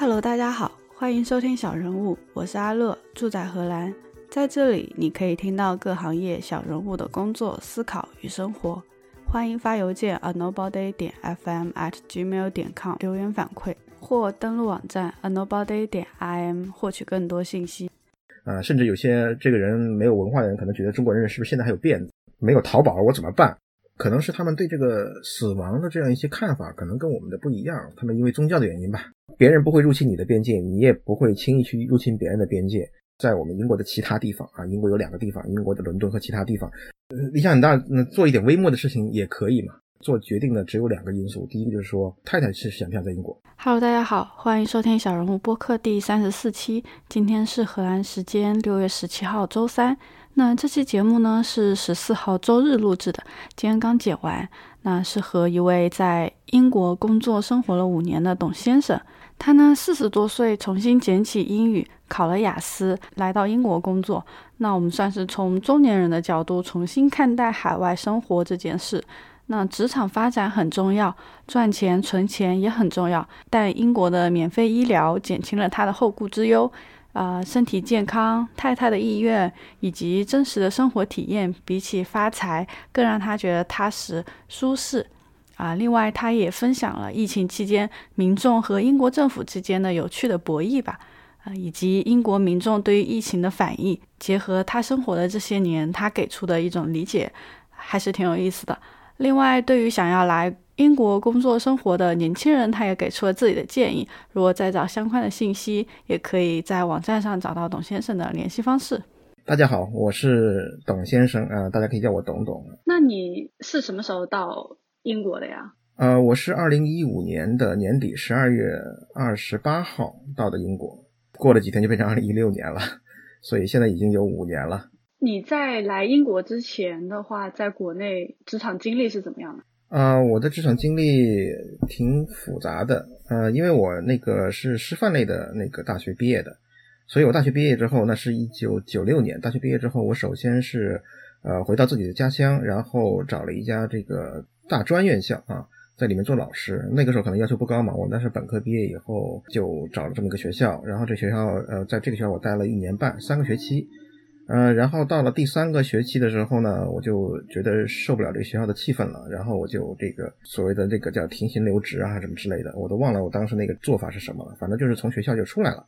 Hello，大家好，欢迎收听小人物，我是阿乐，住在荷兰，在这里你可以听到各行业小人物的工作、思考与生活。欢迎发邮件 a nobody 点 fm at gmail 点 com 留言反馈，或登录网站 a nobody 点 im 获取更多信息。啊，甚至有些这个人没有文化的人，可能觉得中国人是不是现在还有辫子？没有淘宝了我怎么办？可能是他们对这个死亡的这样一些看法，可能跟我们的不一样。他们因为宗教的原因吧，别人不会入侵你的边界，你也不会轻易去入侵别人的边界。在我们英国的其他地方啊，英国有两个地方，英国的伦敦和其他地方，理想很大，那做一点微末的事情也可以嘛。做决定的只有两个因素，第一个就是说太太是想不想在英国。Hello，大家好，欢迎收听小人物播客第三十四期，今天是荷兰时间六月十七号周三。那这期节目呢是十四号周日录制的，今天刚剪完。那是和一位在英国工作生活了五年的董先生，他呢四十多岁重新捡起英语，考了雅思，来到英国工作。那我们算是从中年人的角度重新看待海外生活这件事。那职场发展很重要，赚钱存钱也很重要，但英国的免费医疗减轻了他的后顾之忧。啊，身体健康、太太的意愿以及真实的生活体验，比起发财更让他觉得踏实舒适。啊，另外他也分享了疫情期间民众和英国政府之间的有趣的博弈吧，啊，以及英国民众对于疫情的反应，结合他生活的这些年，他给出的一种理解，还是挺有意思的。另外，对于想要来英国工作生活的年轻人，他也给出了自己的建议。如果再找相关的信息，也可以在网站上找到董先生的联系方式。大家好，我是董先生啊，大家可以叫我董董。那你是什么时候到英国的呀？呃，我是二零一五年的年底十二月二十八号到的英国，过了几天就变成二零一六年了，所以现在已经有五年了。你在来英国之前的话，在国内职场经历是怎么样的？啊，我的职场经历挺复杂的。呃，因为我那个是师范类的那个大学毕业的，所以我大学毕业之后，那是一九九六年。大学毕业之后，我首先是呃回到自己的家乡，然后找了一家这个大专院校啊，在里面做老师。那个时候可能要求不高嘛，我那是本科毕业以后就找了这么一个学校，然后这学校呃在这个学校我待了一年半，三个学期。呃，然后到了第三个学期的时候呢，我就觉得受不了这个学校的气氛了，然后我就这个所谓的这个叫停薪留职啊什么之类的，我都忘了我当时那个做法是什么了，反正就是从学校就出来了。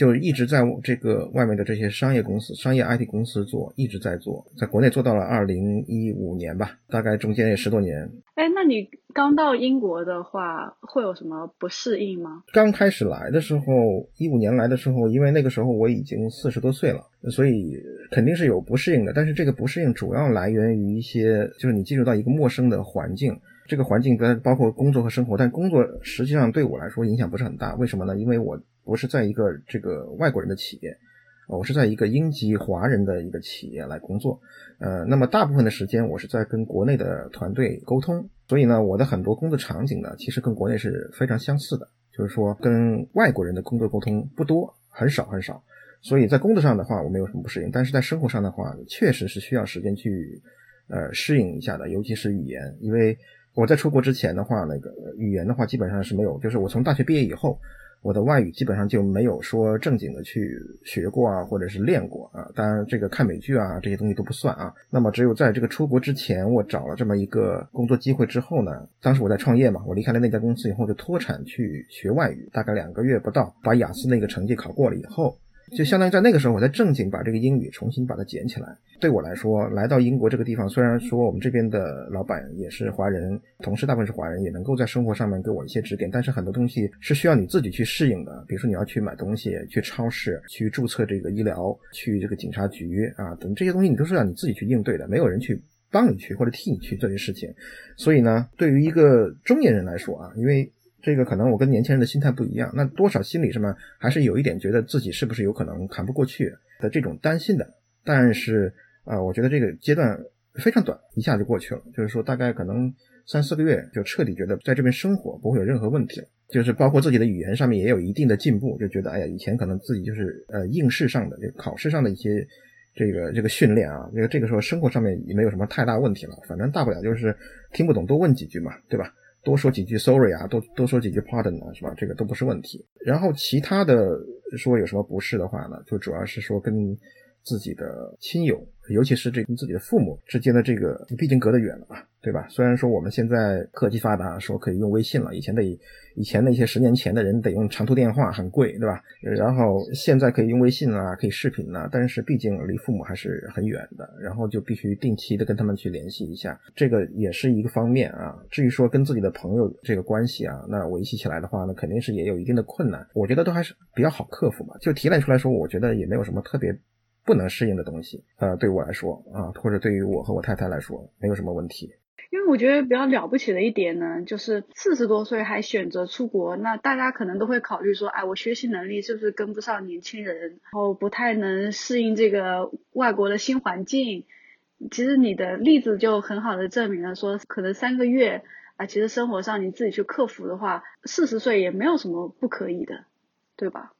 就一直在这个外面的这些商业公司、商业 IT 公司做，一直在做，在国内做到了二零一五年吧，大概中间也十多年。哎，那你刚到英国的话，会有什么不适应吗？刚开始来的时候，一五年来的时候，因为那个时候我已经四十多岁了，所以肯定是有不适应的。但是这个不适应主要来源于一些，就是你进入到一个陌生的环境，这个环境跟包括工作和生活，但工作实际上对我来说影响不是很大。为什么呢？因为我。我是在一个这个外国人的企业，我是在一个英籍华人的一个企业来工作，呃，那么大部分的时间我是在跟国内的团队沟通，所以呢，我的很多工作场景呢，其实跟国内是非常相似的，就是说跟外国人的工作沟通不多，很少很少，所以在工作上的话我没有什么不适应，但是在生活上的话，确实是需要时间去呃适应一下的，尤其是语言，因为我在出国之前的话，那个语言的话基本上是没有，就是我从大学毕业以后。我的外语基本上就没有说正经的去学过啊，或者是练过啊。当然，这个看美剧啊这些东西都不算啊。那么，只有在这个出国之前，我找了这么一个工作机会之后呢，当时我在创业嘛，我离开了那家公司以后，就脱产去学外语，大概两个月不到，把雅思那个成绩考过了以后。就相当于在那个时候，我在正经把这个英语重新把它捡起来。对我来说，来到英国这个地方，虽然说我们这边的老板也是华人，同事大部分是华人，也能够在生活上面给我一些指点，但是很多东西是需要你自己去适应的。比如说你要去买东西，去超市，去注册这个医疗，去这个警察局啊等这些东西，你都是要你自己去应对的，没有人去帮你去或者替你去做这些事情。所以呢，对于一个中年人来说啊，因为这个可能我跟年轻人的心态不一样，那多少心理上面还是有一点觉得自己是不是有可能扛不过去的这种担心的。但是啊，我觉得这个阶段非常短，一下就过去了。就是说，大概可能三四个月就彻底觉得在这边生活不会有任何问题了。就是包括自己的语言上面也有一定的进步，就觉得哎呀，以前可能自己就是呃应试上的、就考试上的一些这个这个训练啊，这个这个时候生活上面也没有什么太大问题了。反正大不了就是听不懂多问几句嘛，对吧？多说几句 sorry 啊，多多说几句 pardon 啊，是吧？这个都不是问题。然后其他的说有什么不适的话呢，就主要是说跟自己的亲友。尤其是这跟自己的父母之间的这个，毕竟隔得远了嘛，对吧？虽然说我们现在科技发达，说可以用微信了，以前得以前那些十年前的人得用长途电话，很贵，对吧？然后现在可以用微信啊，可以视频啊，但是毕竟离父母还是很远的，然后就必须定期的跟他们去联系一下，这个也是一个方面啊。至于说跟自己的朋友这个关系啊，那维系起来的话呢，肯定是也有一定的困难，我觉得都还是比较好克服吧。就提炼出来说，我觉得也没有什么特别。不能适应的东西，呃，对我来说啊，或者对于我和我太太来说，没有什么问题。因为我觉得比较了不起的一点呢，就是四十多岁还选择出国，那大家可能都会考虑说，哎，我学习能力是不是跟不上年轻人，然后不太能适应这个外国的新环境。其实你的例子就很好的证明了，说可能三个月啊，其实生活上你自己去克服的话，四十岁也没有什么不可以的，对吧？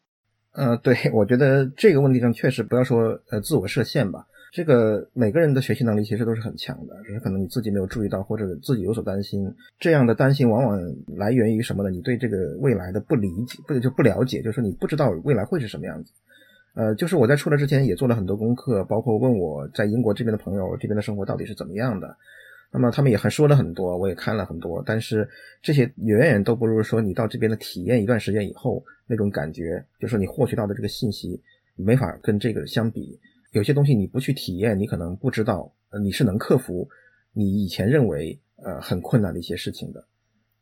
呃，对，我觉得这个问题上确实不要说呃自我设限吧。这个每个人的学习能力其实都是很强的，只是可能你自己没有注意到，或者自己有所担心。这样的担心往往来源于什么呢？你对这个未来的不理解，不就不了解，就是你不知道未来会是什么样子。呃，就是我在出来之前也做了很多功课，包括问我在英国这边的朋友，这边的生活到底是怎么样的。那么他们也还说了很多，我也看了很多，但是这些远远都不如说你到这边的体验一段时间以后那种感觉，就是你获取到的这个信息没法跟这个相比。有些东西你不去体验，你可能不知道，你是能克服你以前认为呃很困难的一些事情的，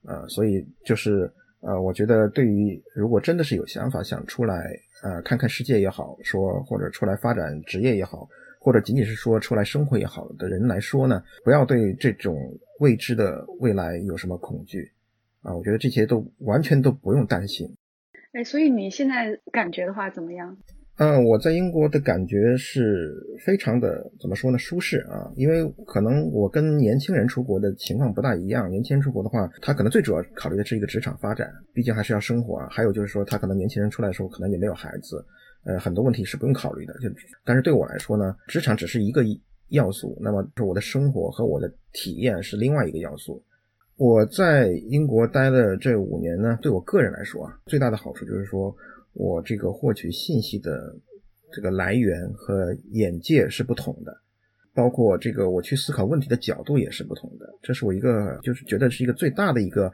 呃，所以就是呃，我觉得对于如果真的是有想法想出来呃看看世界也好，说或者出来发展职业也好。或者仅仅是说出来生活也好的人来说呢，不要对这种未知的未来有什么恐惧啊！我觉得这些都完全都不用担心。哎，所以你现在感觉的话怎么样？嗯，我在英国的感觉是非常的怎么说呢？舒适啊！因为可能我跟年轻人出国的情况不大一样。年轻人出国的话，他可能最主要考虑的是一个职场发展，毕竟还是要生活啊。还有就是说，他可能年轻人出来的时候，可能也没有孩子。呃，很多问题是不用考虑的，就但是对我来说呢，职场只是一个要素，那么是我的生活和我的体验是另外一个要素。我在英国待了这五年呢，对我个人来说啊，最大的好处就是说我这个获取信息的这个来源和眼界是不同的，包括这个我去思考问题的角度也是不同的，这是我一个就是觉得是一个最大的一个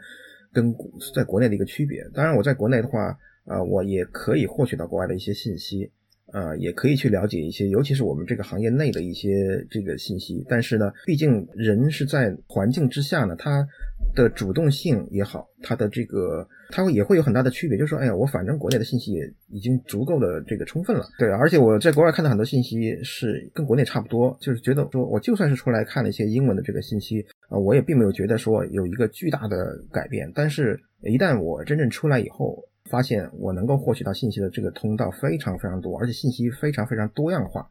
跟在国内的一个区别。当然我在国内的话。啊，我也可以获取到国外的一些信息，啊，也可以去了解一些，尤其是我们这个行业内的一些这个信息。但是呢，毕竟人是在环境之下呢，他的主动性也好，他的这个他也会有很大的区别。就是说，哎呀，我反正国内的信息也已经足够的这个充分了，对，而且我在国外看到很多信息是跟国内差不多，就是觉得说我就算是出来看了一些英文的这个信息，啊，我也并没有觉得说有一个巨大的改变。但是，一旦我真正出来以后，发现我能够获取到信息的这个通道非常非常多，而且信息非常非常多样化，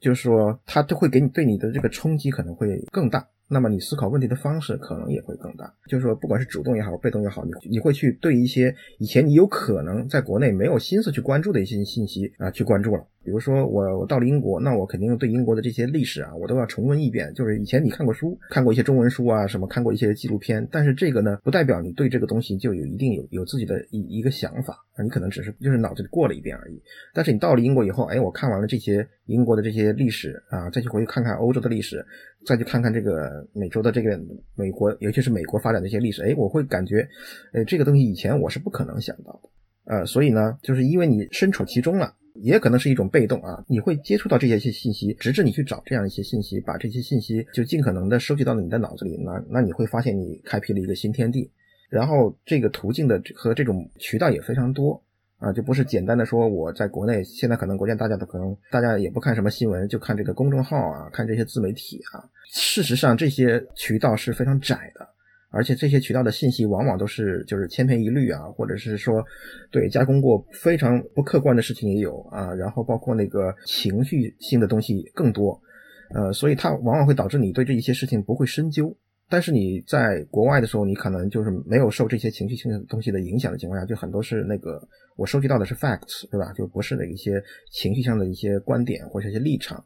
就是说它都会给你对你的这个冲击可能会更大。那么你思考问题的方式可能也会更大，就是说，不管是主动也好，被动也好，你你会去对一些以前你有可能在国内没有心思去关注的一些信息啊，去关注了。比如说我我到了英国，那我肯定对英国的这些历史啊，我都要重温一遍。就是以前你看过书，看过一些中文书啊，什么看过一些纪录片，但是这个呢，不代表你对这个东西就有一定有有自己的一一个想法啊，你可能只是就是脑子里过了一遍而已。但是你到了英国以后，哎，我看完了这些英国的这些历史啊，再去回去看看欧洲的历史。再去看看这个美洲的这个美国，尤其是美国发展的一些历史，哎，我会感觉，呃，这个东西以前我是不可能想到的，呃，所以呢，就是因为你身处其中了，也可能是一种被动啊，你会接触到这些些信息，直至你去找这样一些信息，把这些信息就尽可能的收集到了你的脑子里，那那你会发现你开辟了一个新天地，然后这个途径的和这种渠道也非常多。啊，就不是简单的说我在国内，现在可能国家大家都可能大家也不看什么新闻，就看这个公众号啊，看这些自媒体啊。事实上，这些渠道是非常窄的，而且这些渠道的信息往往都是就是千篇一律啊，或者是说对加工过非常不客观的事情也有啊，然后包括那个情绪性的东西更多，呃，所以它往往会导致你对这一些事情不会深究。但是你在国外的时候，你可能就是没有受这些情绪性的东西的影响的情况下，就很多是那个我收集到的是 facts，对吧？就不是的一些情绪上的一些观点或者一些立场。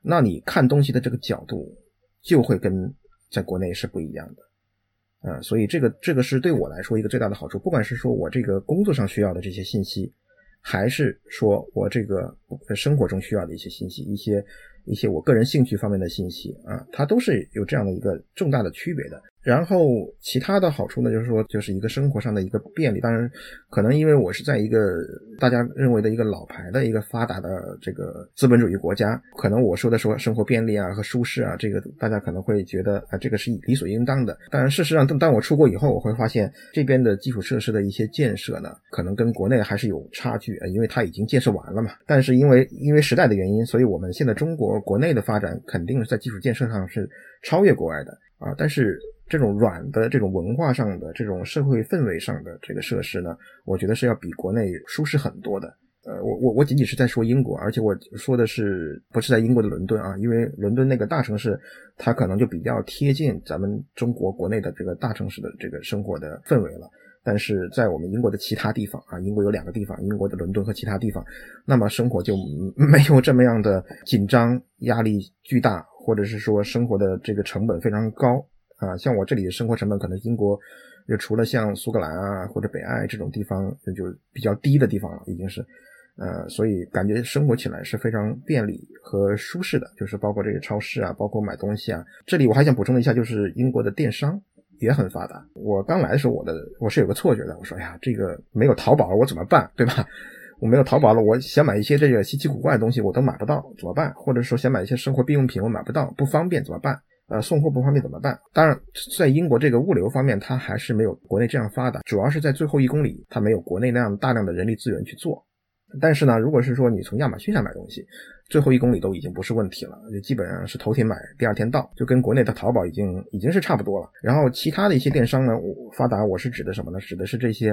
那你看东西的这个角度就会跟在国内是不一样的呃，所以这个这个是对我来说一个最大的好处，不管是说我这个工作上需要的这些信息，还是说我这个生活中需要的一些信息，一些一些我个人兴趣方面的信息啊，它都是有这样的一个重大的区别的。然后其他的好处呢，就是说，就是一个生活上的一个便利。当然，可能因为我是在一个大家认为的一个老牌的一个发达的这个资本主义国家，可能我说的说生活便利啊和舒适啊，这个大家可能会觉得啊，这个是理所应当的。当然，事实上，当当我出国以后，我会发现这边的基础设施的一些建设呢，可能跟国内还是有差距啊，因为它已经建设完了嘛。但是因为因为时代的原因，所以我们现在中国国内的发展肯定是在基础建设上是超越国外的啊，但是。这种软的、这种文化上的、这种社会氛围上的这个设施呢，我觉得是要比国内舒适很多的。呃，我我我仅仅是在说英国，而且我说的是不是在英国的伦敦啊？因为伦敦那个大城市，它可能就比较贴近咱们中国国内的这个大城市的这个生活的氛围了。但是在我们英国的其他地方啊，英国有两个地方，英国的伦敦和其他地方，那么生活就没有这么样的紧张、压力巨大，或者是说生活的这个成本非常高。啊，像我这里的生活成本，可能英国就除了像苏格兰啊或者北爱这种地方，就比较低的地方了，已经是，呃，所以感觉生活起来是非常便利和舒适的，就是包括这个超市啊，包括买东西啊。这里我还想补充一下，就是英国的电商也很发达。我刚来的时候，我的我是有个错觉的，我说，哎呀，这个没有淘宝了我怎么办，对吧？我没有淘宝了，我想买一些这个稀奇古怪的东西，我都买不到，怎么办？或者说想买一些生活必用品，我买不到，不方便怎么办？呃，送货不方便怎么办？当然，在英国这个物流方面，它还是没有国内这样发达，主要是在最后一公里，它没有国内那样大量的人力资源去做。但是呢，如果是说你从亚马逊上买东西，最后一公里都已经不是问题了，就基本上是头天买，第二天到，就跟国内的淘宝已经已经是差不多了。然后其他的一些电商呢，发达我是指的什么呢？指的是这些，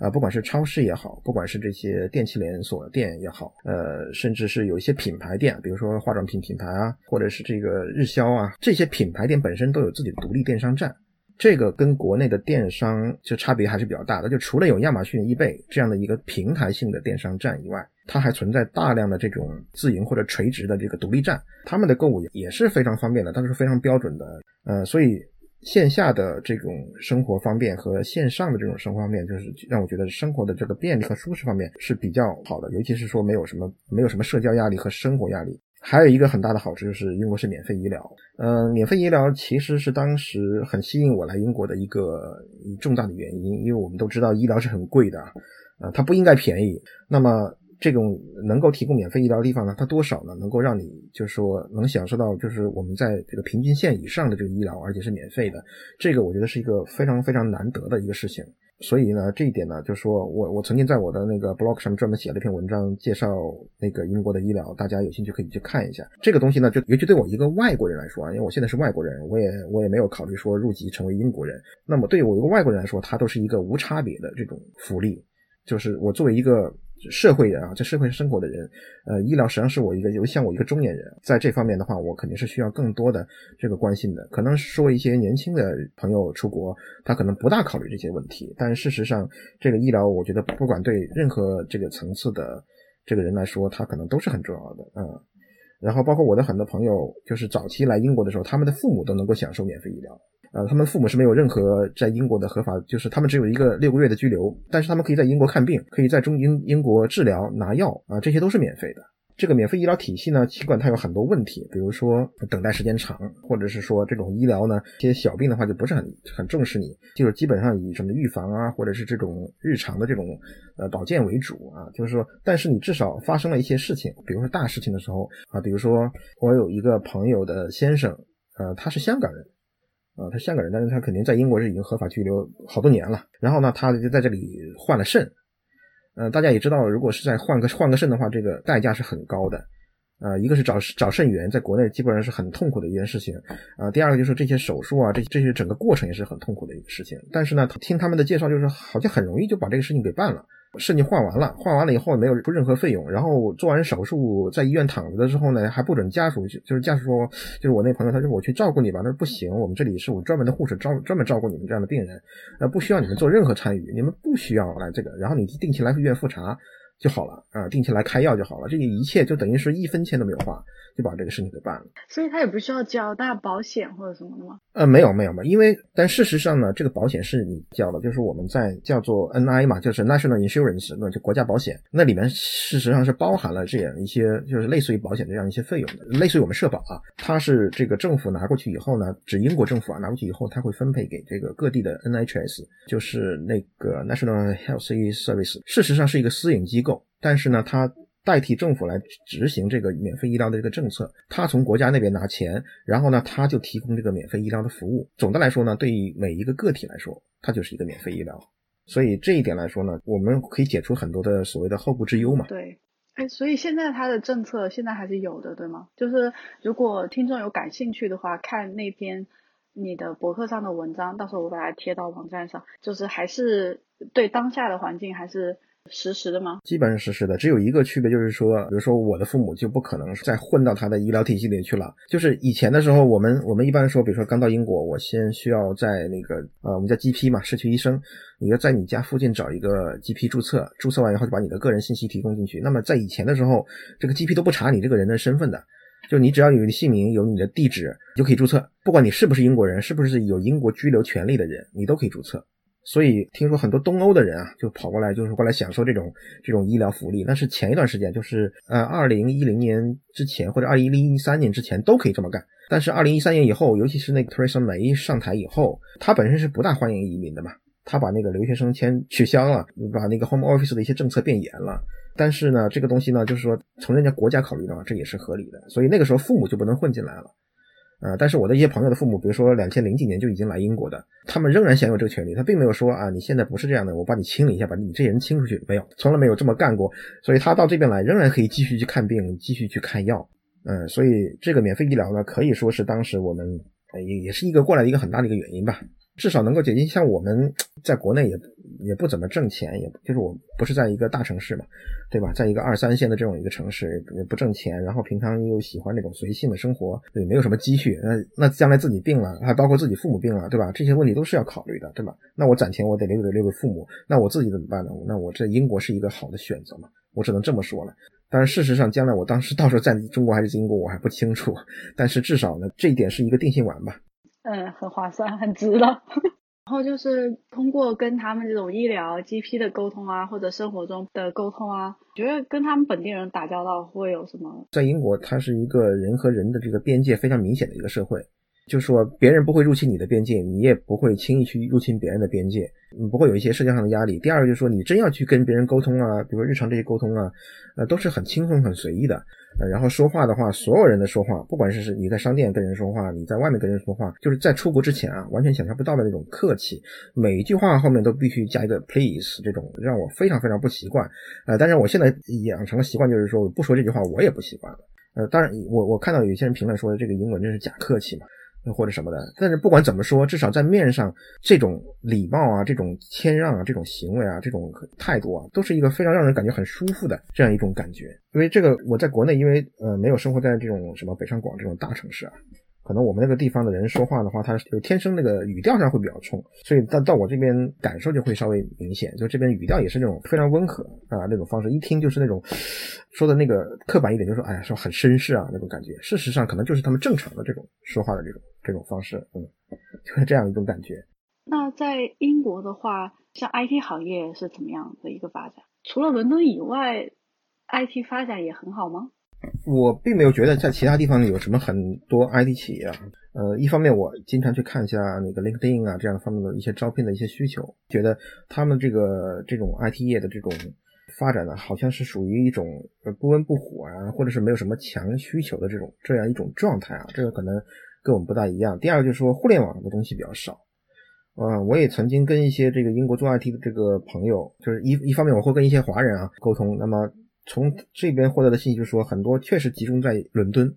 啊，不管是超市也好，不管是这些电器连锁店也好，呃，甚至是有一些品牌店，比如说化妆品品牌啊，或者是这个日销啊，这些品牌店本身都有自己的独立电商站。这个跟国内的电商就差别还是比较大的，就除了有亚马逊、易贝这样的一个平台性的电商站以外，它还存在大量的这种自营或者垂直的这个独立站，他们的购物也是非常方便的，但是非常标准的。呃，所以线下的这种生活方便和线上的这种生活方便，就是让我觉得生活的这个便利和舒适方面是比较好的，尤其是说没有什么没有什么社交压力和生活压力。还有一个很大的好处就是英国是免费医疗，嗯，免费医疗其实是当时很吸引我来英国的一个重大的原因，因为我们都知道医疗是很贵的，啊，它不应该便宜。那么这种能够提供免费医疗的地方呢，它多少呢？能够让你就是说能享受到就是我们在这个平均线以上的这个医疗，而且是免费的，这个我觉得是一个非常非常难得的一个事情。所以呢，这一点呢，就是说我我曾经在我的那个 blog 上面专门写了一篇文章，介绍那个英国的医疗，大家有兴趣可以去看一下。这个东西呢，就尤其对我一个外国人来说啊，因为我现在是外国人，我也我也没有考虑说入籍成为英国人。那么对于我一个外国人来说，它都是一个无差别的这种福利，就是我作为一个。社会人啊，在社会生活的人，呃，医疗实际上是我一个，尤其像我一个中年人，在这方面的话，我肯定是需要更多的这个关心的。可能说一些年轻的朋友出国，他可能不大考虑这些问题，但事实上，这个医疗，我觉得不管对任何这个层次的这个人来说，他可能都是很重要的，嗯。然后包括我的很多朋友，就是早期来英国的时候，他们的父母都能够享受免费医疗。呃，他们父母是没有任何在英国的合法，就是他们只有一个六个月的居留，但是他们可以在英国看病，可以在中英英国治疗拿药啊，这些都是免费的。这个免费医疗体系呢，尽管它有很多问题，比如说等待时间长，或者是说这种医疗呢，一些小病的话就不是很很重视你，就是基本上以什么预防啊，或者是这种日常的这种呃保健为主啊，就是说，但是你至少发生了一些事情，比如说大事情的时候啊，比如说我有一个朋友的先生，呃，他是香港人。啊，他香港人，但是他肯定在英国是已经合法居留好多年了。然后呢，他就在这里换了肾。呃，大家也知道，如果是在换个换个肾的话，这个代价是很高的。呃，一个是找找肾源，在国内基本上是很痛苦的一件事情。啊，第二个就是这些手术啊，这这些整个过程也是很痛苦的一个事情。但是呢，听他们的介绍，就是好像很容易就把这个事情给办了。肾就换完了，换完了以后没有出任何费用，然后做完手术在医院躺着的时候呢，还不准家属，就是家属说，就是我那朋友，他说我去照顾你吧，他说不行，我们这里是我专门的护士，专专门照顾你们这样的病人，呃，不需要你们做任何参与，你们不需要来这个，然后你定期来医院复查，就好了啊，定期来开药就好了，这个一切就等于是一分钱都没有花。就把这个事情给办了，所以他也不需要交大保险或者什么的吗？呃，没有没有没有，因为但事实上呢，这个保险是你交的，就是我们在叫做 NI 嘛，就是 National Insurance，那就国家保险，那里面事实上是包含了这样一些，就是类似于保险这样一些费用的，类似于我们社保啊，它是这个政府拿过去以后呢，指英国政府啊拿过去以后，它会分配给这个各地的 NHS，就是那个 National Health Service，事实上是一个私营机构，但是呢，它。代替政府来执行这个免费医疗的这个政策，他从国家那边拿钱，然后呢，他就提供这个免费医疗的服务。总的来说呢，对于每一个个体来说，它就是一个免费医疗。所以这一点来说呢，我们可以解除很多的所谓的后顾之忧嘛。对，哎，所以现在它的政策现在还是有的，对吗？就是如果听众有感兴趣的话，看那篇你的博客上的文章，到时候我把它贴到网站上，就是还是对当下的环境还是。实时的吗？基本上实时的，只有一个区别就是说，比如说我的父母就不可能再混到他的医疗体系里去了。就是以前的时候，我们我们一般说，比如说刚到英国，我先需要在那个呃，我们叫 GP 嘛，社区医生，你要在你家附近找一个 GP 注册，注册完以后就把你的个人信息提供进去。那么在以前的时候，这个 GP 都不查你这个人的身份的，就你只要有你的姓名、有你的地址就可以注册，不管你是不是英国人，是不是有英国居留权利的人，你都可以注册。所以听说很多东欧的人啊，就跑过来，就是过来享受这种这种医疗福利。那是前一段时间，就是呃，二零一零年之前或者二零一三年之前都可以这么干。但是二零一三年以后，尤其是那个 Theresa May 上台以后，他本身是不大欢迎移民的嘛，他把那个留学生签取消了，把那个 Home Office 的一些政策变严了。但是呢，这个东西呢，就是说从人家国家考虑的话，这也是合理的。所以那个时候父母就不能混进来了。啊，但是我的一些朋友的父母，比如说两千零几年就已经来英国的，他们仍然享有这个权利。他并没有说啊，你现在不是这样的，我把你清理一下，把你这些人清出去，没有，从来没有这么干过。所以他到这边来，仍然可以继续去看病，继续去开药。嗯，所以这个免费医疗呢，可以说是当时我们也也是一个过来的一个很大的一个原因吧。至少能够解决像我们在国内也也不怎么挣钱，也就是我不是在一个大城市嘛，对吧？在一个二三线的这种一个城市也不挣钱，然后平常又喜欢那种随性的生活，对，没有什么积蓄，那那将来自己病了，还包括自己父母病了，对吧？这些问题都是要考虑的，对吧？那我攒钱我得留给留给父母，那我自己怎么办呢？那我这英国是一个好的选择嘛？我只能这么说了。但是事实上，将来我当时到时候在中国还是英国我还不清楚，但是至少呢，这一点是一个定心丸吧。嗯，很划算，很值了。然后就是通过跟他们这种医疗 GP 的沟通啊，或者生活中的沟通啊，觉得跟他们本地人打交道会有什么？在英国，它是一个人和人的这个边界非常明显的一个社会。就说别人不会入侵你的边界，你也不会轻易去入侵别人的边界，你不会有一些社交上的压力。第二个就是说，你真要去跟别人沟通啊，比如说日常这些沟通啊，呃，都是很轻松、很随意的。呃，然后说话的话，所有人的说话，不管是你在商店跟人说话，你在外面跟人说话，就是在出国之前啊，完全想象不到的那种客气，每一句话后面都必须加一个 please，这种让我非常非常不习惯。呃，但是我现在养成了习惯，就是说不说这句话我也不习惯了。呃，当然我我看到有些人评论说这个英文真是假客气嘛。或者什么的，但是不管怎么说，至少在面上，这种礼貌啊，这种谦让啊，这种行为啊，这种态度啊，都是一个非常让人感觉很舒服的这样一种感觉。因为这个，我在国内，因为呃没有生活在这种什么北上广这种大城市啊。可能我们那个地方的人说话的话，他就天生那个语调上会比较冲，所以到到我这边感受就会稍微明显，就这边语调也是那种非常温和啊那种方式，一听就是那种说的那个刻板一点，就说哎呀说很绅士啊那种感觉，事实上可能就是他们正常的这种说话的这种这种方式，嗯，就是这样一种感觉。那在英国的话，像 IT 行业是怎么样的一个发展？除了伦敦以外，IT 发展也很好吗？我并没有觉得在其他地方有什么很多 IT 企业啊，呃，一方面我经常去看一下那个 LinkedIn 啊这样方面的一些招聘的一些需求，觉得他们这个这种 IT 业的这种发展呢，好像是属于一种不温不火啊，或者是没有什么强需求的这种这样一种状态啊，这个可能跟我们不大一样。第二个就是说互联网的东西比较少，嗯，我也曾经跟一些这个英国做 IT 的这个朋友，就是一一方面我会跟一些华人啊沟通，那么。从这边获得的信息就是说，很多确实集中在伦敦。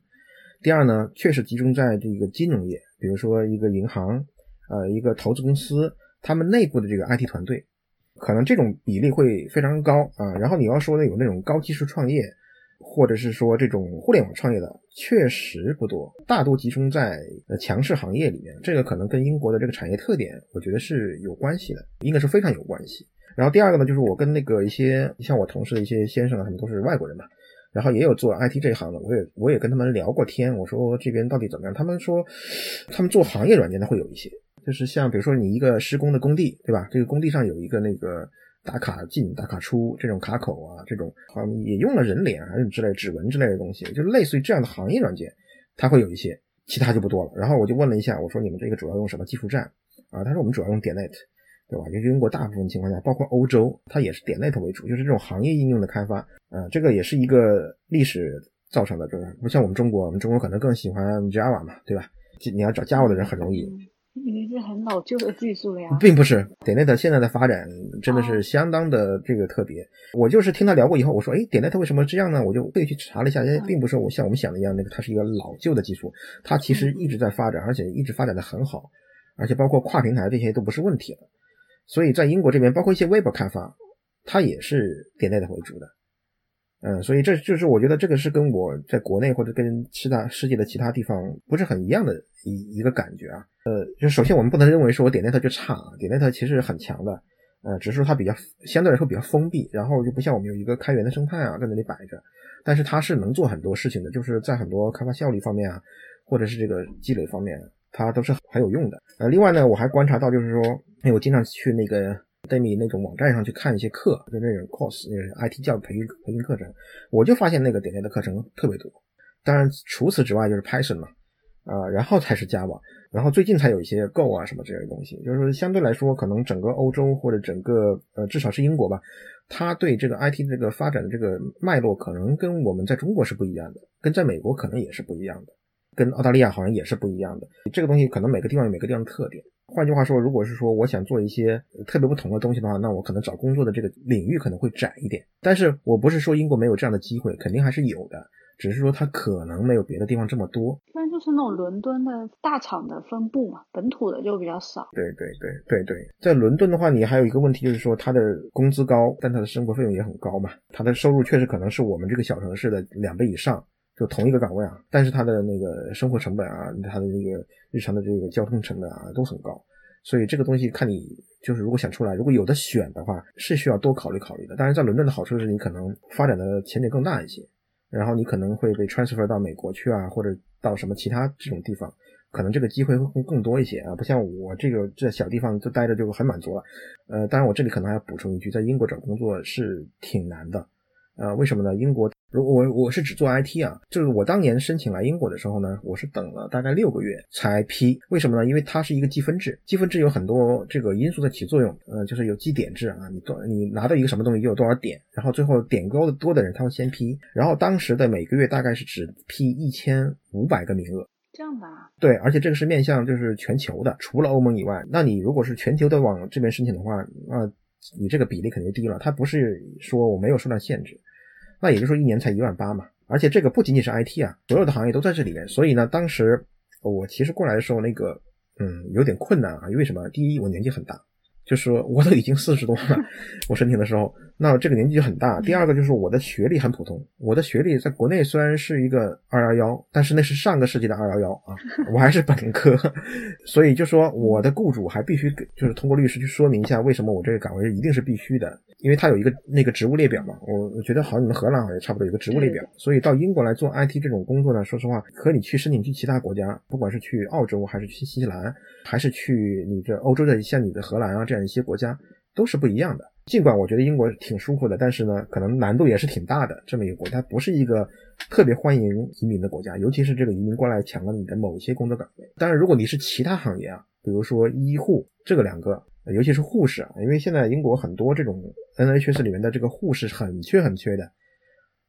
第二呢，确实集中在这个金融业，比如说一个银行，呃，一个投资公司，他们内部的这个 IT 团队，可能这种比例会非常高啊。然后你要说的有那种高技术创业，或者是说这种互联网创业的，确实不多，大多集中在呃强势行业里面。这个可能跟英国的这个产业特点，我觉得是有关系的，应该是非常有关系。然后第二个呢，就是我跟那个一些像我同事的一些先生啊，他们都是外国人嘛，然后也有做 IT 这一行的，我也我也跟他们聊过天，我说这边到底怎么样？他们说他们做行业软件的会有一些，就是像比如说你一个施工的工地，对吧？这个工地上有一个那个打卡进、打卡出这种卡口啊，这种好像也用了人脸啊之类指纹之类的东西，就类似于这样的行业软件，它会有一些，其他就不多了。然后我就问了一下，我说你们这个主要用什么技术栈啊？他说我们主要用点 net。对吧？就英国大部分情况下，包括欧洲，它也是点 net 为主，就是这种行业应用的开发。啊，这个也是一个历史造成的，就是不像我们中国，我们中国可能更喜欢 Java 嘛，对吧？你要找 Java 的人很容易。已经是很老旧的技术了呀。并不是点 net 现在的发展真的是相当的这个特别。我就是听他聊过以后，我说，哎，点 net 为什么这样呢？我就特意去查了一下，哎，并不是我像我们想的一样，那个它是一个老旧的技术，它其实一直在发展，而且一直发展的很好，而且包括跨平台这些都不是问题了。所以在英国这边，包括一些 Web 开发，它也是点 net 为主的，嗯，所以这就是我觉得这个是跟我在国内或者跟其他世界的其他地方不是很一样的一一个感觉啊，呃，就首先我们不能认为说我点 net 就差，点 net 其实很强的，呃，只是说它比较相对来说比较封闭，然后就不像我们有一个开源的生态啊在那里摆着，但是它是能做很多事情的，就是在很多开发效率方面啊，或者是这个积累方面。它都是很有用的。呃，另外呢，我还观察到，就是说，因为我经常去那个 Demi 那种网站上去看一些课，就那种 course，那种 IT 教育培训培训课程，我就发现那个点点的课程特别多。当然，除此之外就是 Python 嘛，啊，然后才是 Java，然后最近才有一些 Go 啊什么这些东西。就是说，相对来说，可能整个欧洲或者整个呃，至少是英国吧，它对这个 IT 这个发展的这个脉络，可能跟我们在中国是不一样的，跟在美国可能也是不一样的。跟澳大利亚好像也是不一样的，这个东西可能每个地方有每个地方的特点。换句话说，如果是说我想做一些特别不同的东西的话，那我可能找工作的这个领域可能会窄一点。但是我不是说英国没有这样的机会，肯定还是有的，只是说它可能没有别的地方这么多。一般就是那种伦敦的大厂的分布嘛，本土的就比较少。对对对对对，在伦敦的话，你还有一个问题就是说，它的工资高，但它的生活费用也很高嘛，它的收入确实可能是我们这个小城市的两倍以上。就同一个岗位啊，但是他的那个生活成本啊，他的那个日常的这个交通成本啊都很高，所以这个东西看你就是如果想出来，如果有的选的话，是需要多考虑考虑的。当然，在伦敦的好处是你可能发展的前景更大一些，然后你可能会被 transfer 到美国去啊，或者到什么其他这种地方，可能这个机会会更更多一些啊。不像我这个在小地方就待着就很满足了。呃，当然我这里可能还要补充一句，在英国找工作是挺难的。呃，为什么呢？英国。如我我是只做 IT 啊，就是我当年申请来英国的时候呢，我是等了大概六个月才批。为什么呢？因为它是一个积分制，积分制有很多这个因素在起作用，呃，就是有积点制啊，你多你拿到一个什么东西就有多少点，然后最后点高的多的人他会先批，然后当时的每个月大概是只批一千五百个名额，这样吧？对，而且这个是面向就是全球的，除了欧盟以外，那你如果是全球的往这边申请的话，那你这个比例肯定低了，它不是说我没有数量限制。那也就是说一年才一万八嘛，而且这个不仅仅是 IT 啊，所有的行业都在这里面。所以呢，当时我其实过来的时候，那个嗯有点困难啊，因为什么？第一，我年纪很大。就是说我都已经四十多了，我申请的时候，那这个年纪就很大。第二个就是我的学历很普通，我的学历在国内虽然是一个二幺幺，但是那是上个世纪的二幺幺啊，我还是本科，所以就说我的雇主还必须给，就是通过律师去说明一下为什么我这个岗位一定是必须的，因为他有一个那个职务列表嘛。我我觉得好像你们荷兰好像也差不多有个职务列表，所以到英国来做 IT 这种工作呢，说实话，和你去申请去其他国家，不管是去澳洲还是去新西兰，还是去你这欧洲的像你的荷兰啊这样。一些国家都是不一样的，尽管我觉得英国挺舒服的，但是呢，可能难度也是挺大的。这么一个国家不是一个特别欢迎移民的国家，尤其是这个移民过来抢了你的某些工作岗位。当然，如果你是其他行业啊，比如说医护这个两个，尤其是护士啊，因为现在英国很多这种 NHS 里面的这个护士很缺很缺的。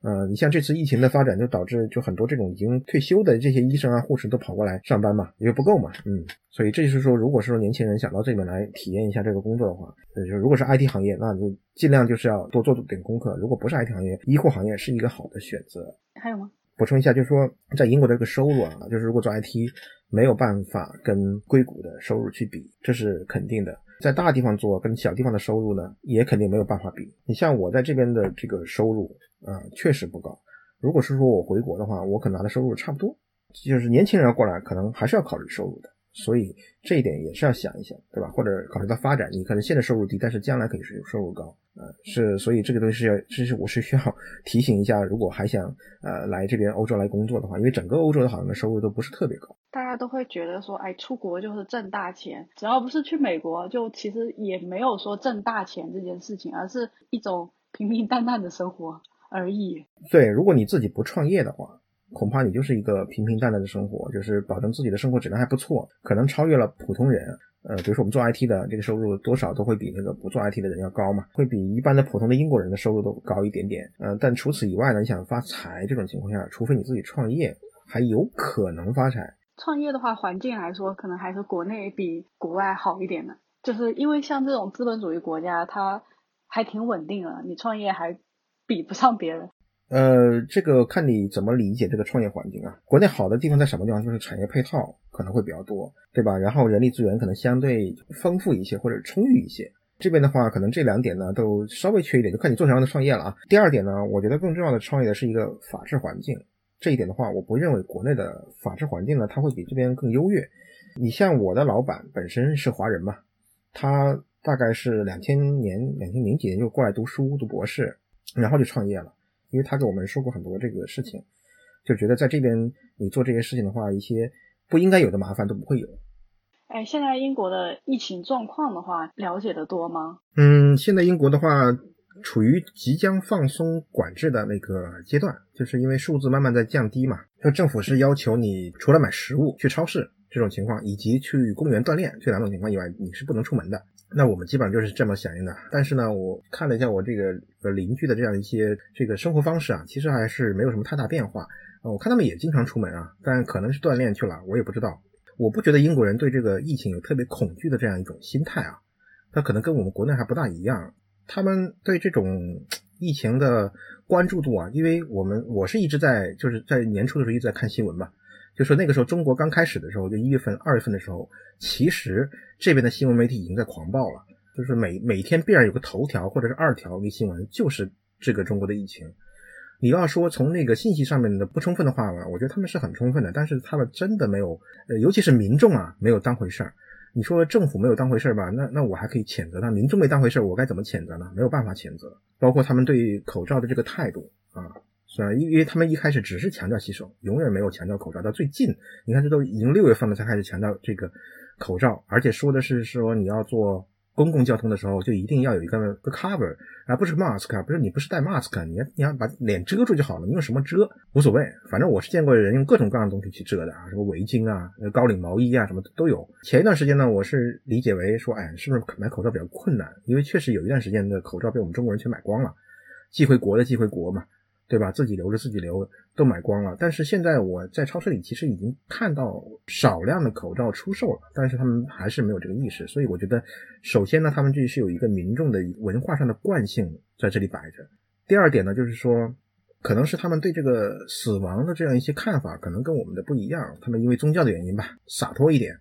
呃，你像这次疫情的发展，就导致就很多这种已经退休的这些医生啊、护士都跑过来上班嘛，因为不够嘛，嗯，所以这就是说，如果是说年轻人想到这边来体验一下这个工作的话，呃，就如果是 IT 行业，那就尽量就是要多做点功课；如果不是 IT 行业，医护行业是一个好的选择。还有吗？补充一下，就是说在英国的这个收入啊，就是如果做 IT 没有办法跟硅谷的收入去比，这是肯定的。在大地方做跟小地方的收入呢，也肯定没有办法比。你像我在这边的这个收入啊，确实不高。如果是说我回国的话，我可能拿的收入差不多。就是年轻人要过来，可能还是要考虑收入的。所以这一点也是要想一想，对吧？或者考虑到发展，你可能现在收入低，但是将来可以是收入高，呃，是，所以这个东西是要，这是我是需要 提醒一下，如果还想呃来这边欧洲来工作的话，因为整个欧洲的好像的收入都不是特别高。大家都会觉得说，哎，出国就是挣大钱，只要不是去美国，就其实也没有说挣大钱这件事情，而是一种平平淡淡的生活而已。对，如果你自己不创业的话。恐怕你就是一个平平淡淡的生活，就是保证自己的生活质量还不错，可能超越了普通人。呃，比如说我们做 IT 的，这个收入多少都会比那个不做 IT 的人要高嘛，会比一般的普通的英国人的收入都高一点点。呃，但除此以外呢，你想发财这种情况下，除非你自己创业，还有可能发财。创业的话，环境来说，可能还是国内比国外好一点的，就是因为像这种资本主义国家，它还挺稳定的，你创业还比不上别人。呃，这个看你怎么理解这个创业环境啊。国内好的地方在什么地方？就是产业配套可能会比较多，对吧？然后人力资源可能相对丰富一些或者充裕一些。这边的话，可能这两点呢都稍微缺一点，就看你做什么样的创业了啊。第二点呢，我觉得更重要的创业的是一个法治环境。这一点的话，我不认为国内的法治环境呢，它会比这边更优越。你像我的老板本身是华人嘛，他大概是两千年、两千零几年就过来读书读博士，然后就创业了。因为他给我们说过很多这个事情，就觉得在这边你做这些事情的话，一些不应该有的麻烦都不会有。哎，现在英国的疫情状况的话，了解的多吗？嗯，现在英国的话处于即将放松管制的那个阶段，就是因为数字慢慢在降低嘛。就政府是要求你除了买食物去超市这种情况，以及去公园锻炼这两种情况以外，你是不能出门的。那我们基本上就是这么响应的，但是呢，我看了一下我这个呃邻居的这样一些这个生活方式啊，其实还是没有什么太大变化。我看他们也经常出门啊，但可能是锻炼去了，我也不知道。我不觉得英国人对这个疫情有特别恐惧的这样一种心态啊，他可能跟我们国内还不大一样。他们对这种疫情的关注度啊，因为我们我是一直在就是在年初的时候一直在看新闻吧。就说那个时候中国刚开始的时候，就一月份、二月份的时候，其实这边的新闻媒体已经在狂暴了，就是每每天必然有个头条或者是二条微新闻，就是这个中国的疫情。你要说从那个信息上面的不充分的话吧，我觉得他们是很充分的，但是他们真的没有，呃，尤其是民众啊，没有当回事儿。你说政府没有当回事儿吧？那那我还可以谴责他，民众没当回事儿，我该怎么谴责呢？没有办法谴责，包括他们对口罩的这个态度啊。是吧？因因为他们一开始只是强调洗手，永远没有强调口罩。到最近，你看这都已经六月份了，才开始强调这个口罩，而且说的是说你要坐公共交通的时候，就一定要有一个个 cover，而不是 mask，不是你不是戴 mask，你要你要把脸遮住就好了，你用什么遮无所谓，反正我是见过人用各种各样的东西去遮的啊，什么围巾啊、高领毛衣啊，什么都有。前一段时间呢，我是理解为说，哎，是不是买口罩比较困难？因为确实有一段时间的口罩被我们中国人全买光了，寄回国的寄回国嘛。对吧？自己留着自己留，都买光了。但是现在我在超市里其实已经看到少量的口罩出售了，但是他们还是没有这个意识。所以我觉得，首先呢，他们这是有一个民众的文化上的惯性在这里摆着。第二点呢，就是说，可能是他们对这个死亡的这样一些看法，可能跟我们的不一样。他们因为宗教的原因吧，洒脱一点。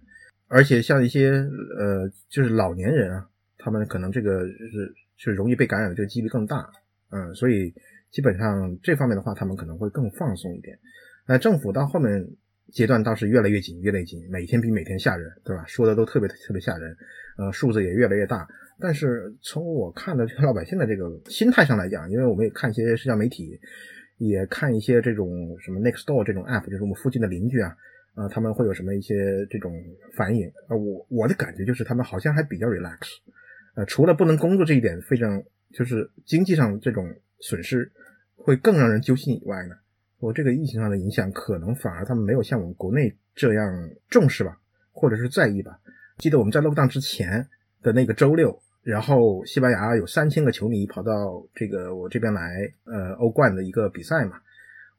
而且像一些呃，就是老年人啊，他们可能这个是就容易被感染的这个几率更大。嗯，所以。基本上这方面的话，他们可能会更放松一点。那政府到后面阶段倒是越来越紧，越来越紧，每天比每天吓人，对吧？说的都特别特别吓人，呃，数字也越来越大。但是从我看的老百姓的这个心态上来讲，因为我们也看一些社交媒体，也看一些这种什么 Next Door 这种 App，就是我们附近的邻居啊，啊，他们会有什么一些这种反应呃？我我的感觉就是他们好像还比较 relax，呃，除了不能工作这一点非常，就是经济上这种损失。会更让人揪心以外呢，我这个疫情上的影响可能反而他们没有像我们国内这样重视吧，或者是在意吧。记得我们在 lockdown 之前的那个周六，然后西班牙有三千个球迷跑到这个我这边来，呃，欧冠的一个比赛嘛。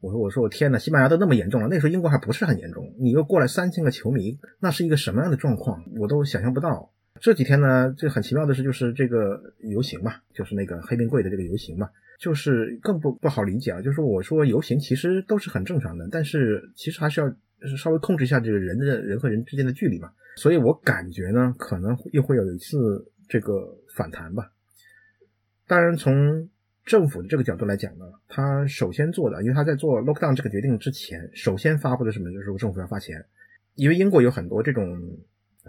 我说我说我天呐，西班牙都那么严重了，那时候英国还不是很严重，你又过来三千个球迷，那是一个什么样的状况，我都想象不到。这几天呢，这很奇妙的是，就是这个游行嘛，就是那个黑冰柜的这个游行嘛。就是更不不好理解啊！就是我说游行其实都是很正常的，但是其实还是要稍微控制一下这个人的人和人之间的距离嘛。所以我感觉呢，可能又会有一次这个反弹吧。当然，从政府的这个角度来讲呢，他首先做的，因为他在做 lockdown 这个决定之前，首先发布的什么，就是政府要发钱。因为英国有很多这种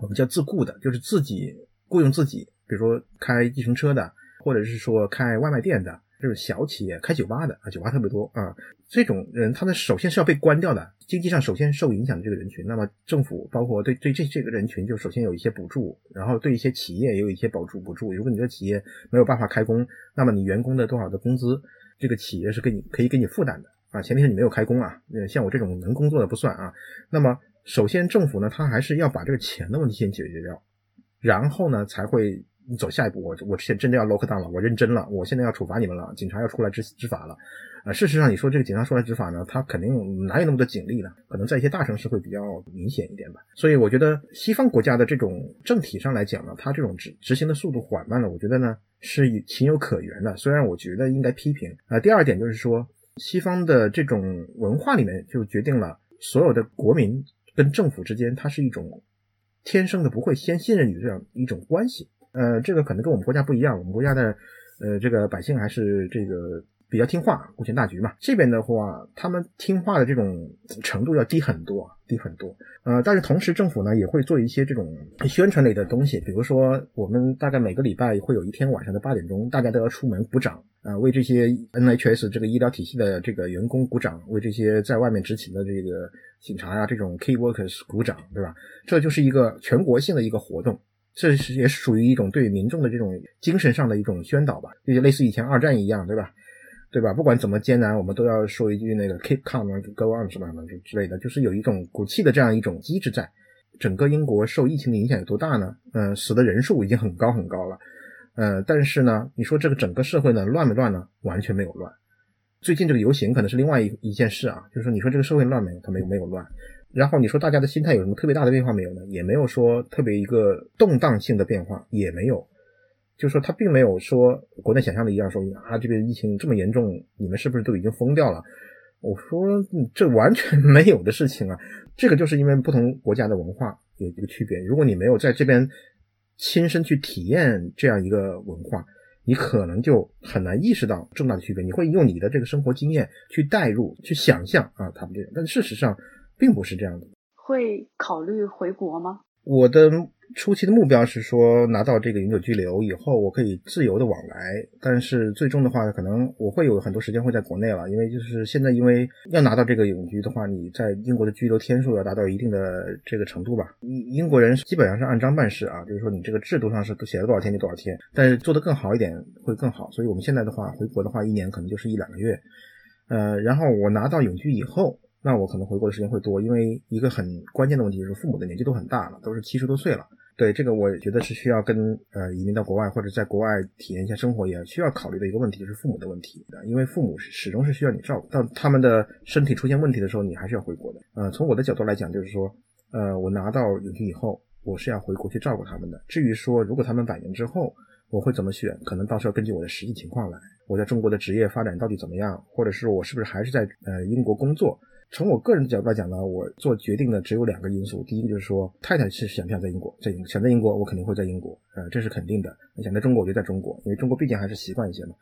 我们叫自雇的，就是自己雇佣自己，比如说开计程车的，或者是说开外卖店的。这种小企业开酒吧的啊，酒吧特别多啊。这种人，他们首先是要被关掉的，经济上首先受影响的这个人群。那么政府包括对对这这个人群，就首先有一些补助，然后对一些企业也有一些补助补助。如果你的企业没有办法开工，那么你员工的多少的工资，这个企业是给你可以给你负担的啊。前提是你没有开工啊，呃像我这种能工作的不算啊。那么首先政府呢，他还是要把这个钱的问题先解决掉，然后呢才会。你走下一步，我我现真的要 lock down 了，我认真了，我现在要处罚你们了，警察要出来执执法了，啊，事实上你说这个警察出来执法呢，他肯定哪有那么多警力呢？可能在一些大城市会比较明显一点吧。所以我觉得西方国家的这种政体上来讲呢，它这种执执行的速度缓慢了，我觉得呢是情有可原的。虽然我觉得应该批评啊。第二点就是说，西方的这种文化里面就决定了所有的国民跟政府之间，它是一种天生的不会先信任你这样一种关系。呃，这个可能跟我们国家不一样，我们国家的呃这个百姓还是这个比较听话，顾全大局嘛。这边的话，他们听话的这种程度要低很多，低很多。呃，但是同时政府呢也会做一些这种宣传类的东西，比如说我们大概每个礼拜会有一天晚上的八点钟，大家都要出门鼓掌啊，为这些 NHS 这个医疗体系的这个员工鼓掌，为这些在外面执勤的这个警察呀这种 key workers 鼓掌，对吧？这就是一个全国性的一个活动。这是也是属于一种对民众的这种精神上的一种宣导吧，就类似以前二战一样，对吧？对吧？不管怎么艰难，我们都要说一句那个 keep calm go on 什么什么之类的，就是有一种鼓气的这样一种机制在。整个英国受疫情的影响有多大呢？嗯，死的人数已经很高很高了。呃，但是呢，你说这个整个社会呢乱没乱呢？完全没有乱。最近这个游行可能是另外一一件事啊，就是说你说这个社会乱没？它没有没有乱。然后你说大家的心态有什么特别大的变化没有呢？也没有说特别一个动荡性的变化，也没有，就是说他并没有说国内想象的一样，说啊这边疫情这么严重，你们是不是都已经疯掉了？我说这完全没有的事情啊，这个就是因为不同国家的文化有一个区别。如果你没有在这边亲身去体验这样一个文化，你可能就很难意识到重大的区别。你会用你的这个生活经验去代入、去想象啊他们这样，但事实上。并不是这样的，会考虑回国吗？我的初期的目标是说拿到这个永久居留以后，我可以自由的往来。但是最终的话，可能我会有很多时间会在国内了，因为就是现在，因为要拿到这个永居的话，你在英国的居留天数要达到一定的这个程度吧。英英国人基本上是按章办事啊，就是说你这个制度上是写了多少天就多少天，但是做得更好一点会更好。所以我们现在的话，回国的话，一年可能就是一两个月。呃，然后我拿到永居以后。那我可能回国的时间会多，因为一个很关键的问题就是父母的年纪都很大了，都是七十多岁了。对这个，我觉得是需要跟呃移民到国外或者在国外体验一下生活，也需要考虑的一个问题就是父母的问题，因为父母始终是需要你照顾，到他们的身体出现问题的时候，你还是要回国的。呃，从我的角度来讲，就是说，呃，我拿到永居以后，我是要回国去照顾他们的。至于说如果他们百年之后我会怎么选，可能到时候根据我的实际情况来，我在中国的职业发展到底怎么样，或者是我是不是还是在呃英国工作。从我个人的角度来讲呢，我做决定的只有两个因素。第一个就是说，太太是想不想在英国，在英想在英国，我肯定会在英国，呃，这是肯定的。想在中国，我就在中国，因为中国毕竟还是习惯一些嘛。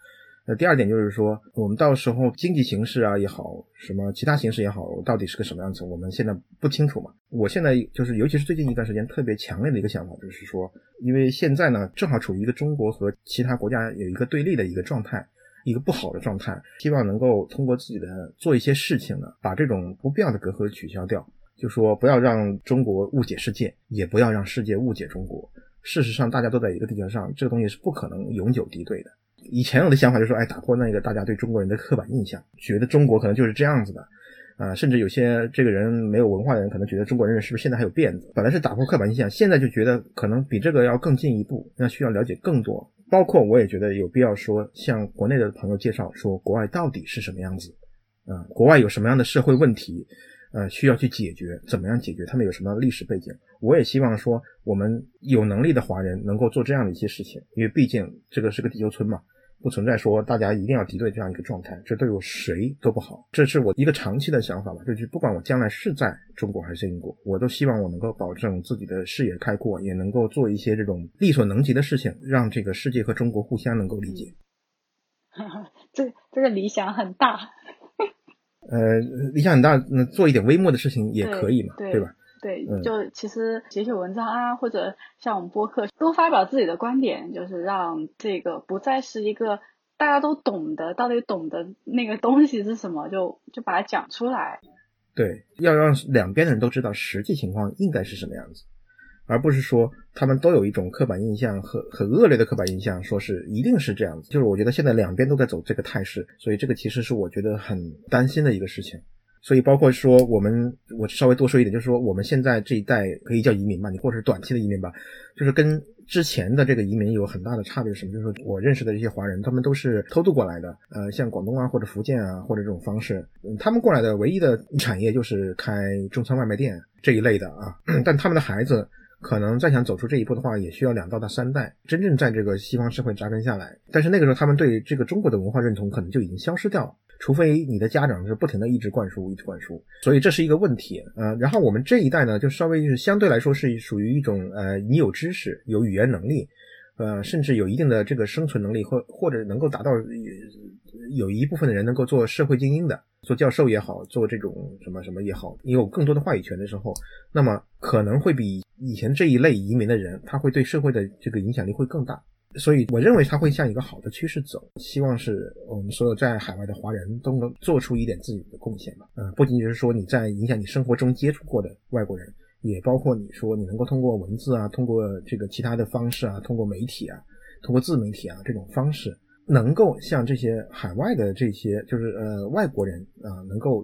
那第二点就是说，我们到时候经济形势啊也好，什么其他形势也好，到底是个什么样子，我们现在不清楚嘛。我现在就是，尤其是最近一段时间，特别强烈的一个想法就是说，因为现在呢，正好处于一个中国和其他国家有一个对立的一个状态。一个不好的状态，希望能够通过自己的做一些事情呢，把这种不必要的隔阂取消掉。就说不要让中国误解世界，也不要让世界误解中国。事实上，大家都在一个地球上，这个东西是不可能永久敌对的。以前我的想法就是说，哎，打破那个大家对中国人的刻板印象，觉得中国可能就是这样子的，啊，甚至有些这个人没有文化的人可能觉得中国人是不是现在还有辫子？本来是打破刻板印象，现在就觉得可能比这个要更进一步，那需要了解更多。包括我也觉得有必要说，向国内的朋友介绍说，国外到底是什么样子，啊，国外有什么样的社会问题，呃，需要去解决，怎么样解决？他们有什么样的历史背景？我也希望说，我们有能力的华人能够做这样的一些事情，因为毕竟这个是个地球村嘛。不存在说大家一定要敌对这样一个状态，这对我谁都不好。这是我一个长期的想法吧，就是不管我将来是在中国还是英国，我都希望我能够保证自己的视野开阔，也能够做一些这种力所能及的事情，让这个世界和中国互相能够理解。这这个理想很大。呃，理想很大，那做一点微末的事情也可以嘛，对吧？对，就其实写写文章啊，或者像我们播客多发表自己的观点，就是让这个不再是一个大家都懂得到底懂得那个东西是什么，就就把它讲出来。对，要让两边的人都知道实际情况应该是什么样子。而不是说他们都有一种刻板印象和很恶劣的刻板印象，说是一定是这样子。就是我觉得现在两边都在走这个态势，所以这个其实是我觉得很担心的一个事情。所以包括说我们，我稍微多说一点，就是说我们现在这一代可以叫移民吧，你或者是短期的移民吧，就是跟之前的这个移民有很大的差别是。什么？就是说我认识的这些华人，他们都是偷渡过来的。呃，像广东啊，或者福建啊，或者这种方式，他们过来的唯一的产业就是开中餐外卖店这一类的啊。但他们的孩子。可能再想走出这一步的话，也需要两到到三代真正在这个西方社会扎根下来。但是那个时候，他们对这个中国的文化认同可能就已经消失掉了，除非你的家长是不停的一直灌输、一直灌输。所以这是一个问题呃，然后我们这一代呢，就稍微是相对来说是属于一种呃，你有知识、有语言能力，呃，甚至有一定的这个生存能力，或或者能够达到有一部分的人能够做社会精英的。做教授也好，做这种什么什么也好，你有更多的话语权的时候，那么可能会比以前这一类移民的人，他会对社会的这个影响力会更大。所以我认为他会向一个好的趋势走。希望是我们所有在海外的华人都能做出一点自己的贡献吧。嗯，不仅仅是说你在影响你生活中接触过的外国人，也包括你说你能够通过文字啊，通过这个其他的方式啊，通过媒体啊，通过自媒体啊这种方式。能够向这些海外的这些就是呃外国人啊，能够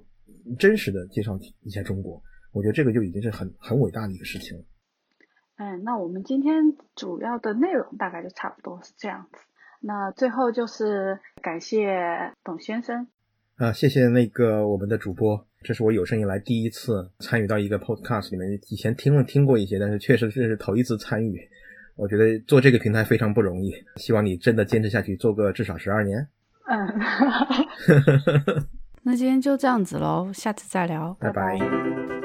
真实的介绍一下中国，我觉得这个就已经是很很伟大的一个事情了。嗯，那我们今天主要的内容大概就差不多是这样子。那最后就是感谢董先生啊，谢谢那个我们的主播，这是我有生以来第一次参与到一个 podcast 里面，以前听了听过一些，但是确实是头一次参与。我觉得做这个平台非常不容易，希望你真的坚持下去，做个至少十二年。嗯，那今天就这样子喽，下次再聊，拜拜。